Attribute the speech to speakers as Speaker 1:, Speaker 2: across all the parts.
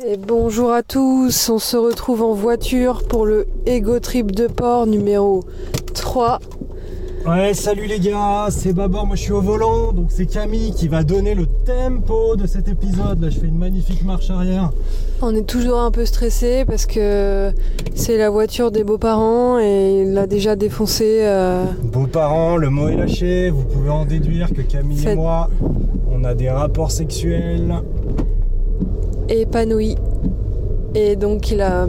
Speaker 1: Et bonjour à tous, on se retrouve en voiture pour le Ego Trip de port numéro 3.
Speaker 2: Ouais, salut les gars, c'est Babor, moi je suis au volant, donc c'est Camille qui va donner le tempo de cet épisode. Là, je fais une magnifique marche arrière.
Speaker 1: On est toujours un peu stressé parce que c'est la voiture des beaux-parents et il l'a déjà défoncé. euh,
Speaker 2: Beaux-parents, le mot est lâché, vous pouvez en déduire que Camille et moi, on a des rapports sexuels.
Speaker 1: Épanoui. Et donc il a.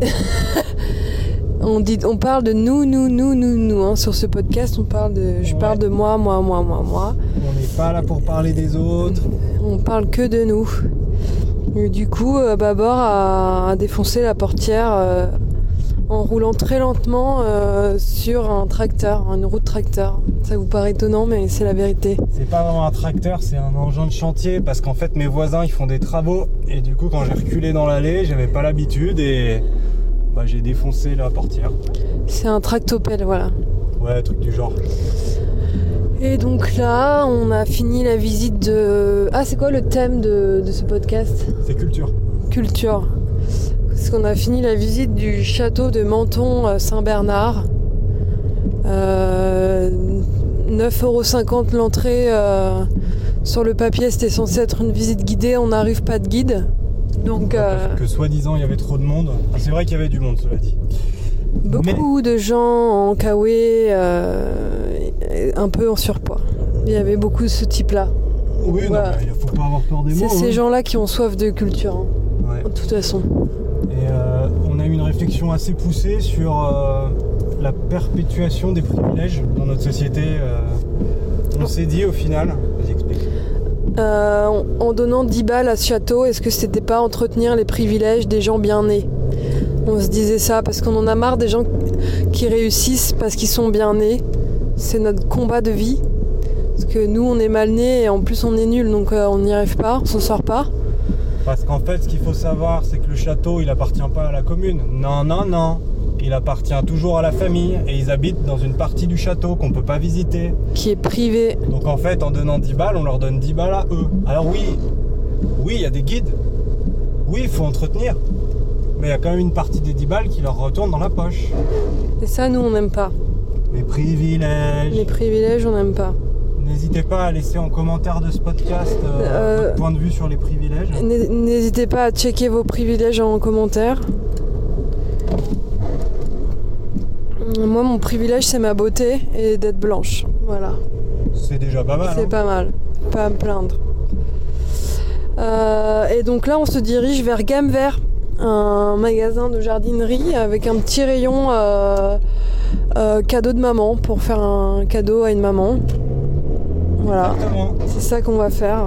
Speaker 1: on, dit, on parle de nous, nous, nous, nous, nous. hein. Sur ce podcast, on parle de. Je
Speaker 2: Ouais.
Speaker 1: parle de moi, moi, moi, moi, moi.
Speaker 2: On n'est pas là pour parler des autres.
Speaker 1: On parle que de nous. Et du coup, euh, Babor a, a défoncé la portière euh, en roulant très lentement euh, sur un tracteur, une route tracteur. Ça vous paraît étonnant, mais c'est la vérité.
Speaker 2: C'est pas vraiment un tracteur, c'est un engin de chantier parce qu'en fait mes voisins ils font des travaux et du coup quand j'ai reculé dans l'allée, j'avais pas l'habitude et bah, j'ai défoncé la portière.
Speaker 1: C'est un tractopelle, voilà.
Speaker 2: Ouais, truc du genre.
Speaker 1: Et donc là, on a fini la visite de... Ah, c'est quoi le thème de, de ce podcast?
Speaker 2: C'est culture.
Speaker 1: Culture. Parce qu'on a fini la visite du château de Menton euh, Saint-Bernard. Euh, 9,50€ l'entrée. euh, sur le papier, c'était censé être une visite guidée. On n'arrive pas de guide. Donc, euh,
Speaker 2: Que soi-disant il y avait trop de monde. Ah, C'est vrai qu'il y avait du monde, cela dit.
Speaker 1: beaucoup de gens en kawé, un peu en surpoids. Il y avait beaucoup de ce type-là.
Speaker 2: Oui, non,
Speaker 1: Voilà.
Speaker 2: mais il faut pas avoir peur des
Speaker 1: C'est
Speaker 2: mots.
Speaker 1: ces
Speaker 2: hein.
Speaker 1: gens-là qui ont soif de culture, hein,
Speaker 2: Ouais.
Speaker 1: de toute façon.
Speaker 2: Et euh, on a eu une réflexion assez poussée sur euh, la perpétuation des privilèges dans notre société. euh. on s'est dit au final. Vas-y, explique.
Speaker 1: En- donnant 10 balles à ce château, est-ce que c'était pas entretenir les privilèges des gens bien nés? On se disait ça parce qu'on en a marre des gens qui réussissent parce qu'ils sont bien nés. C'est notre combat de vie. Parce que nous, on est mal nés et en plus, on est nuls, donc euh, on n'y arrive pas, on s'en sort pas.
Speaker 2: Parce qu'en fait, ce qu'il faut savoir, c'est château, il appartient pas à la commune. Non, non, non. Il appartient toujours à la famille et ils habitent dans une partie du château qu'on peut pas visiter.
Speaker 1: Qui est privé.
Speaker 2: Donc en fait, en donnant 10 balles, on leur donne 10 balles à eux. Alors oui, oui, il y a des guides. Oui, il faut entretenir. Mais il y a quand même une partie des 10 balles qui leur retourne dans la poche.
Speaker 1: Et ça, nous, on n'aime pas.
Speaker 2: Les privilèges.
Speaker 1: Les privilèges, on n'aime pas.
Speaker 2: N'hésitez pas à laisser en commentaire de ce podcast euh,
Speaker 1: Euh,
Speaker 2: votre point de vue sur les privilèges.
Speaker 1: N'hé- N'hésitez pas à checker vos privilèges en commentaire. Moi, mon privilège, c'est ma beauté et d'être blanche. Voilà,
Speaker 2: C'est déjà pas mal.
Speaker 1: c'est
Speaker 2: hein.
Speaker 1: pas mal. Pas à me plaindre. Euh, et donc là, on se dirige vers Gamme Vert, un magasin de jardinerie avec un petit rayon euh, euh, cadeau de maman pour faire un cadeau à une maman. Voilà, c'est ça qu'on va faire.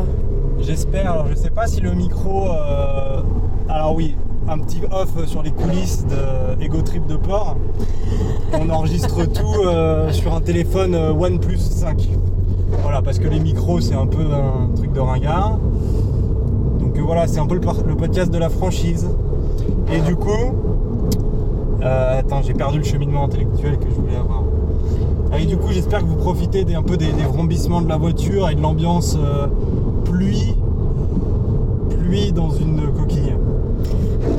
Speaker 2: J'espère. Alors je sais pas si le micro. euh, Alors oui, un petit off sur les coulisses de Ego Trip de port. On enregistre tout euh, sur un téléphone euh, OnePlus 5. Voilà, parce que les micros c'est un peu un truc de ringard. Donc voilà, c'est un peu le, podcast de la franchise. Et du coup, euh, attends, j'ai perdu le cheminement intellectuel que je voulais avoir. Et du coup, j'espère que vous profitez des, un peu des, des vrombissements de la voiture et de l'ambiance euh, pluie, pluie dans une coquille.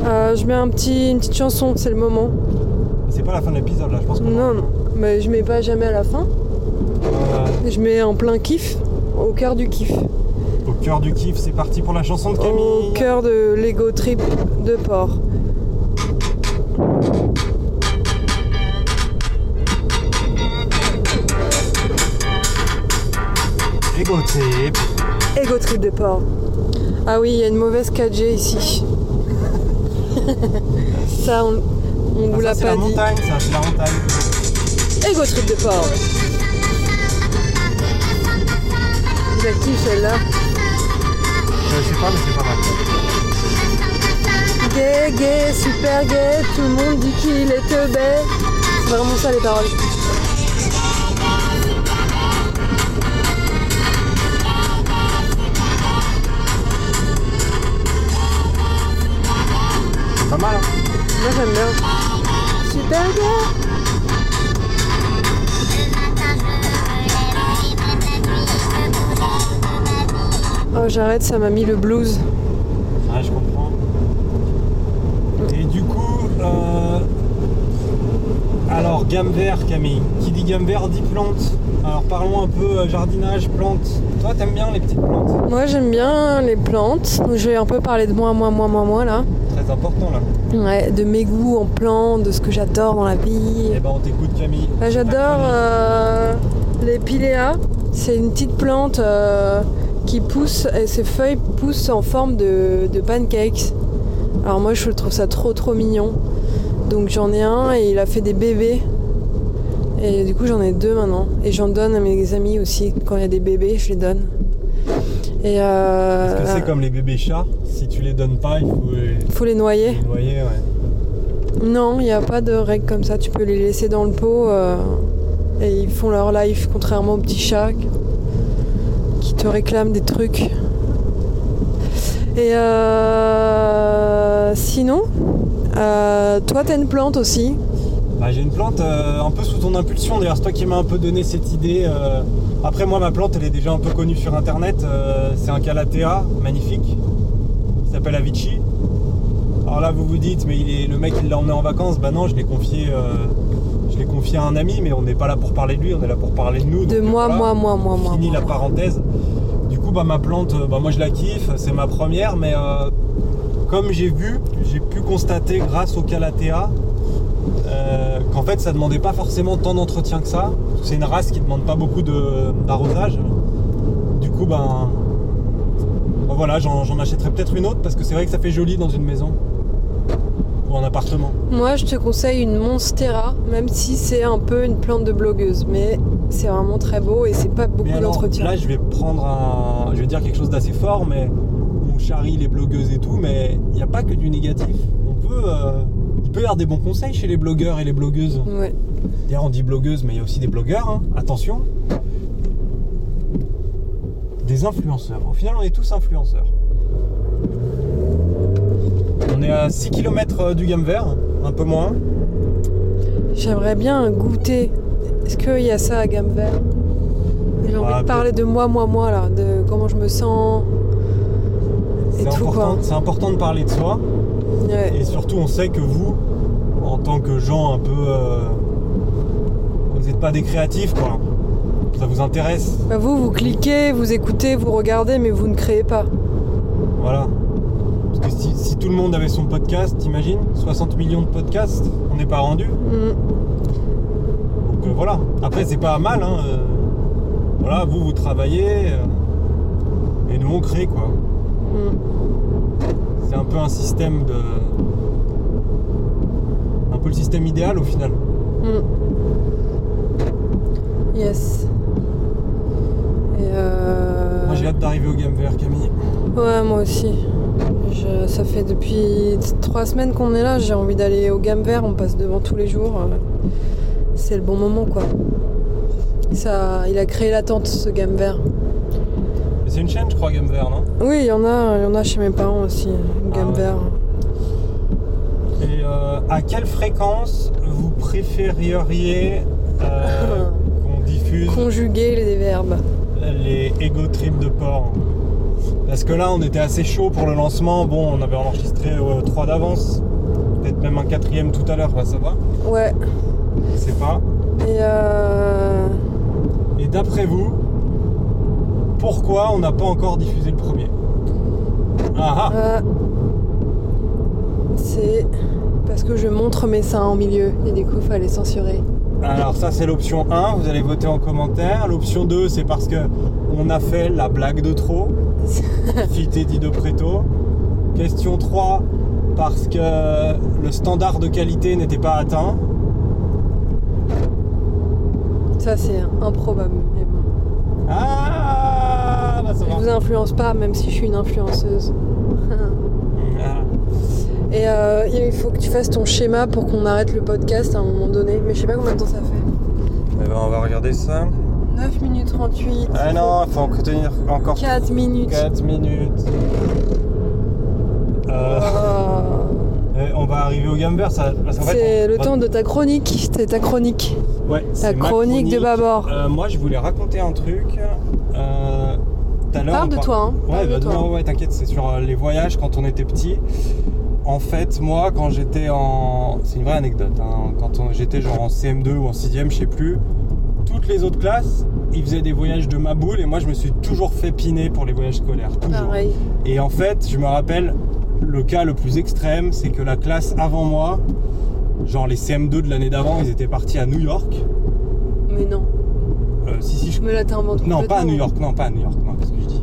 Speaker 1: Euh, je mets un petit, une petite chanson, c'est le moment.
Speaker 2: C'est pas la fin de l'épisode là, je pense
Speaker 1: Non, non, mais je mets pas jamais à la fin.
Speaker 2: Euh,
Speaker 1: Je mets en plein kiff, au cœur du kiff,
Speaker 2: au cœur du kiff, c'est parti pour la chanson de Camille.
Speaker 1: au cœur de l'ego trip de port.
Speaker 2: Ego Trip.
Speaker 1: Ego trip de port. Ah oui, il y a une mauvaise 4G ici. ça, on, on vous
Speaker 2: Ah,
Speaker 1: l'a
Speaker 2: ça, c'est
Speaker 1: pas
Speaker 2: la
Speaker 1: dit.
Speaker 2: montagne, ça, c'est la montagne.
Speaker 1: Ego trip de la kiffe celle-là?
Speaker 2: Euh, je sais pas, mais c'est pas mal.
Speaker 1: Gay, gay, super gay, tout le monde dit qu'il est teubé. C'est vraiment ça les paroles. Moi j'aime bien. Super gay. Oh j'arrête, ça m'a mis le blues.
Speaker 2: Ouais, je comprends. Et du coup, euh, alors gamme vert, Camille. Qui dit gamme vert dit plante. Alors parlons un peu euh, jardinage, plantes. Toi, t'aimes bien les petites plantes?
Speaker 1: Moi j'aime bien les plantes. Donc, je vais un peu parler de moi, moi, moi, moi, moi là.
Speaker 2: Très important là.
Speaker 1: Ouais, de mes goûts en plantes, de ce que j'adore dans la vie.
Speaker 2: Eh ben, on t'écoute, Camille.
Speaker 1: Bah, j'adore euh, les piléas. C'est une petite plante euh, qui pousse et ses feuilles poussent en forme de, de pancakes. Alors moi je trouve ça trop trop mignon. Donc j'en ai un et il a fait des bébés. Et du coup j'en ai deux maintenant. Et j'en donne à mes amis aussi. Quand il y a des bébés, je les donne. Et euh,
Speaker 2: Est-ce que c'est comme les bébés chats Si tu les donnes pas, il faut les
Speaker 1: faut les noyer.
Speaker 2: les noyer, ouais.
Speaker 1: Non, il n'y a pas de règle comme ça. Tu peux les laisser dans le pot euh, et ils font leur life, contrairement aux petits chats qui te réclament des trucs. Et euh, sinon, euh, toi, t'as une plante aussi?
Speaker 2: Bah, j'ai une plante euh, un peu sous ton impulsion. D'ailleurs, c'est toi qui m'as un peu donné cette idée. euh. Après, moi, ma plante, elle est déjà un peu connue sur internet. Euh, c'est un calathea magnifique. Il s'appelle Avicii. Alors là, vous vous dites, mais il est, le mec, il l'a emmené en vacances. Bah non, je l'ai confié, je l'ai confié à un ami, mais on n'est pas là pour parler de lui, on est là pour parler de nous.
Speaker 1: De moi,
Speaker 2: voilà.
Speaker 1: moi, moi, moi, moi.
Speaker 2: Fini
Speaker 1: moi,
Speaker 2: la parenthèse. Du coup, bah, ma plante, bah, moi je la kiffe, c'est ma première, mais comme j'ai vu, j'ai pu constater grâce au Calathea euh, qu'en fait ça demandait pas forcément tant d'entretien que ça. C'est une race qui demande pas beaucoup d'arrosage. Du coup, ben, ben voilà, j'en achèterai peut-être une autre parce que c'est vrai que ça fait joli dans une maison ou un appartement.
Speaker 1: Moi, je te conseille une Monstera, même si c'est un peu une plante de blogueuse. Mais c'est vraiment très beau et c'est pas beaucoup d'entretien.
Speaker 2: là, je vais prendre un. Je vais dire quelque chose d'assez fort, mais on charrie les blogueuses et tout, mais il n'y a pas que du négatif. On peut. euh, Il peut y avoir des bons conseils chez les blogueurs et les blogueuses.
Speaker 1: Ouais.
Speaker 2: D'ailleurs, on dit blogueuse, mais il y a aussi des blogueurs, hein. attention. Des influenceurs. Au final, on est tous influenceurs. On est à 6 km du gamme vert, un peu moins.
Speaker 1: J'aimerais bien goûter. Est-ce qu'il y a ça à gamme vert? J'ai envie
Speaker 2: Ah,
Speaker 1: de parler de moi, moi, moi, là, de comment je me sens.
Speaker 2: Important, c'est important de parler de soi.
Speaker 1: Ouais.
Speaker 2: Et surtout, on sait que vous, en tant que gens un peu. euh, vous n'êtes pas des créatifs, quoi. Ça vous intéresse.
Speaker 1: Bah, vous, vous cliquez, vous écoutez, vous regardez, mais vous ne créez pas.
Speaker 2: Voilà. Parce que si, si tout le monde avait son podcast, t'imagines 60 millions de podcasts, on n'est pas rendu.
Speaker 1: Mm.
Speaker 2: Donc euh, voilà. Après, c'est pas mal. Hein. euh, voilà, vous, vous travaillez. et nous, on crée, quoi.
Speaker 1: Mm.
Speaker 2: C'est un peu un système de. Un peu le système idéal au final.
Speaker 1: Mm. Yes. Et euh...
Speaker 2: Moi, j'ai hâte d'arriver au Game Vert, Camille.
Speaker 1: Ouais, moi aussi. Je- ça fait depuis trois semaines qu'on est là, j'ai envie d'aller au gamme vert, on passe devant tous les jours. euh, C'est le bon moment quoi. Ça, il a créé l'attente ce gamme vert.
Speaker 2: C'est une chaîne, je crois, Game Vert, non
Speaker 1: Oui, il y en a, y en a chez mes parents aussi, gamme
Speaker 2: Ah
Speaker 1: vert.
Speaker 2: Et euh, à quelle fréquence vous préféreriez euh, qu'on diffuse
Speaker 1: Conjuguer les verbes.
Speaker 2: les ego trips de porc Parce que là, on était assez chaud pour le lancement. Bon, on avait enregistré euh, trois d'avance. Peut-être même un quatrième tout à l'heure, bah, ça va.
Speaker 1: Ouais.
Speaker 2: Je sais pas.
Speaker 1: Et euh...
Speaker 2: Et d'après vous, pourquoi on n'a pas encore diffusé le premier Ah ah
Speaker 1: euh, C'est parce que je montre mes seins en milieu et du coup fallait censurer.
Speaker 2: Alors ça c'est l'option 1, vous allez voter en commentaire. L'option 2 c'est parce que on a fait la blague de trop. Fit dit de Préto. Question 3 parce que le standard de qualité n'était pas atteint.
Speaker 1: Ça c'est improbable. Mais bon.
Speaker 2: Ah ça
Speaker 1: Je vous influence pas même si je suis une influenceuse.
Speaker 2: Ah.
Speaker 1: Et euh, il faut que tu fasses ton schéma pour qu'on arrête le podcast à un moment donné. Mais je sais pas combien de temps ça fait.
Speaker 2: Eh ben, on va regarder ça.
Speaker 1: 9 minutes 38.
Speaker 2: Ah non, il faut en tenir encore
Speaker 1: 4 minutes.
Speaker 2: 4 minutes. Euh,
Speaker 1: Oh.
Speaker 2: eh, on va arriver au gamme vert, ça.
Speaker 1: C'est
Speaker 2: on
Speaker 1: le temps de ta chronique. C'est ta chronique.
Speaker 2: Ouais, ma
Speaker 1: chronique de Babord.
Speaker 2: Euh, moi, je voulais raconter un truc. Tout à l'heure.
Speaker 1: Parle de
Speaker 2: par-
Speaker 1: toi, hein.
Speaker 2: Ouais,
Speaker 1: Parle de
Speaker 2: bah,
Speaker 1: toi.
Speaker 2: non, ouais, t'inquiète, c'est sur euh, les voyages quand on était petit. En fait, moi, quand j'étais en. C'est une vraie anecdote. hein. Quand on- j'étais genre en CM2 ou en 6ème, je sais plus, toutes les autres classes, ils faisaient des voyages de ma boule et moi, je me suis toujours fait piner pour les voyages scolaires. Toujours.
Speaker 1: Pareil.
Speaker 2: Et en fait, je me rappelle, le cas le plus extrême, c'est que la classe avant moi, genre les CM2 de l'année d'avant, ils étaient partis à New York.
Speaker 1: Mais non.
Speaker 2: Euh, si, si, je...
Speaker 1: Mais là, t'inventes
Speaker 2: Non, pas à. New York, non, pas à New York,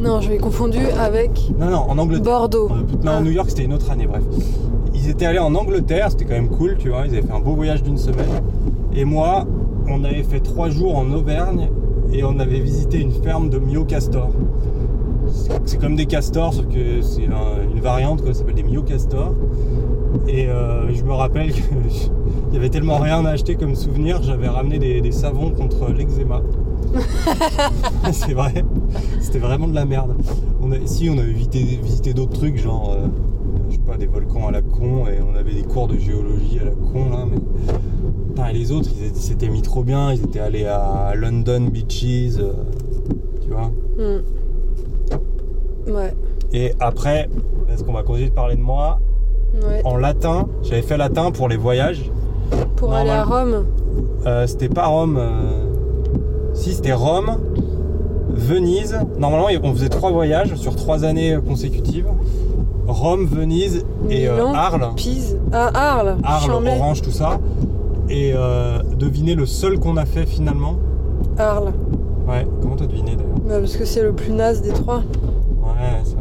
Speaker 2: non, je
Speaker 1: l'ai confondu avec
Speaker 2: Non, non, en Angleterre.
Speaker 1: Bordeaux.
Speaker 2: Euh, Non,
Speaker 1: Ah.
Speaker 2: New York, c'était une autre année, bref. Ils étaient allés en Angleterre, c'était quand même cool, tu vois. Ils avaient fait un beau voyage d'une semaine. Et moi, on avait fait trois jours en Auvergne et on avait visité une ferme de myocastors. C'est- C'est comme des castors, sauf que c'est un- une variante, quoi. Ça s'appelle des myocastors. Et euh, je me rappelle qu'il y avait tellement rien à acheter comme souvenir, j'avais ramené des, des savons contre l'eczéma. c'est vrai, c'était vraiment de la merde. On a, si on avait visité, visité d'autres trucs, genre, euh, je sais pas, des volcans à la con, et on avait des cours de géologie à la con, là, mais. Putain, et les autres, ils étaient- ils s'étaient mis trop bien, ils étaient allés à London Beaches, euh, tu vois.
Speaker 1: Hmm. Ouais.
Speaker 2: Et après, parce qu'on va continuer de parler de moi,
Speaker 1: Ouais.
Speaker 2: en latin, j'avais fait latin pour les voyages.
Speaker 1: Pour aller à Rome.
Speaker 2: Euh, c'était pas Rome. Si, c'était Rome, Venise. Normalement, on faisait trois voyages sur trois années consécutives. Rome, Venise et euh, Arles.
Speaker 1: Pise. Ah, Arles.
Speaker 2: Arles. Orange, tout ça. Et euh, devinez le seul qu'on a fait finalement?
Speaker 1: Arles.
Speaker 2: Ouais, comment t'as deviné d'ailleurs?
Speaker 1: Bah, parce que c'est le plus naze des trois.
Speaker 2: Ouais, ça.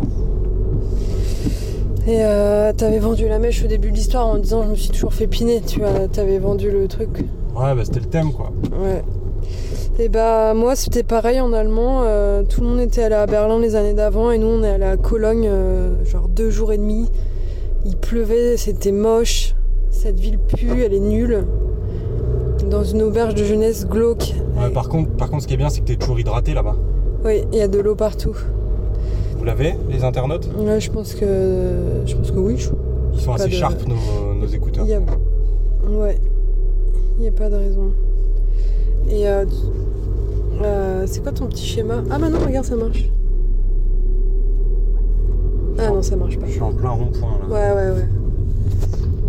Speaker 1: Et euh, t'avais vendu la mèche au début de l'histoire en disant je me suis toujours fait piner. Tu vois, t'avais vendu le truc.
Speaker 2: Ouais, bah c'était le thème quoi.
Speaker 1: Ouais. Et bah moi c'était pareil en allemand. euh, tout le monde était allé à Berlin les années d'avant et nous on est allé à Cologne euh, genre deux jours et demi. Il pleuvait, c'était moche. Cette ville pue, elle est nulle. Dans une auberge de jeunesse glauque.
Speaker 2: Par, contre, par contre, ce qui est bien, c'est que t'es toujours hydraté là-bas.
Speaker 1: Oui, il y a de l'eau partout.
Speaker 2: Vous l'avez, les internautes?
Speaker 1: Ouais, je pense que je pense que oui. je-
Speaker 2: Ils sont assez
Speaker 1: de-
Speaker 2: sharp, nos, nos écouteurs.
Speaker 1: Y a... Ouais, il n'y a pas de raison. Et euh, euh, c'est quoi ton petit schéma Ah bah non, regarde, ça marche. Ah non, ça marche pas.
Speaker 2: Je suis en plein rond-point là.
Speaker 1: Ouais, ouais, ouais.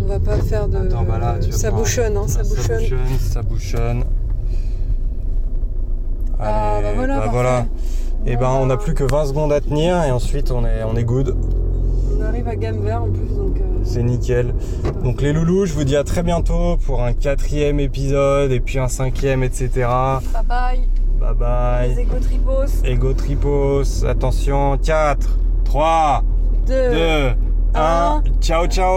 Speaker 1: On va pas faire de...
Speaker 2: Attends, bah là, tu vas
Speaker 1: ça
Speaker 2: pas-
Speaker 1: bouchonne, hein, ça bouchonne.
Speaker 2: Ça bouchonne, ça bouchonne.
Speaker 1: Ah, bah voilà, parfait.
Speaker 2: Et ben, on n'a plus que 20 secondes à tenir et ensuite on est, on est good.
Speaker 1: On arrive à gamme vert en plus, donc... euh,
Speaker 2: C'est nickel. Donc les loulous, je vous dis à très bientôt pour un quatrième épisode et puis un cinquième, etc.
Speaker 1: Bye bye,
Speaker 2: Bye bye.
Speaker 1: les égo-tripos.
Speaker 2: Ego tripos. Attention. 4, 3, 2, 1.
Speaker 1: un.
Speaker 2: Ciao, ciao.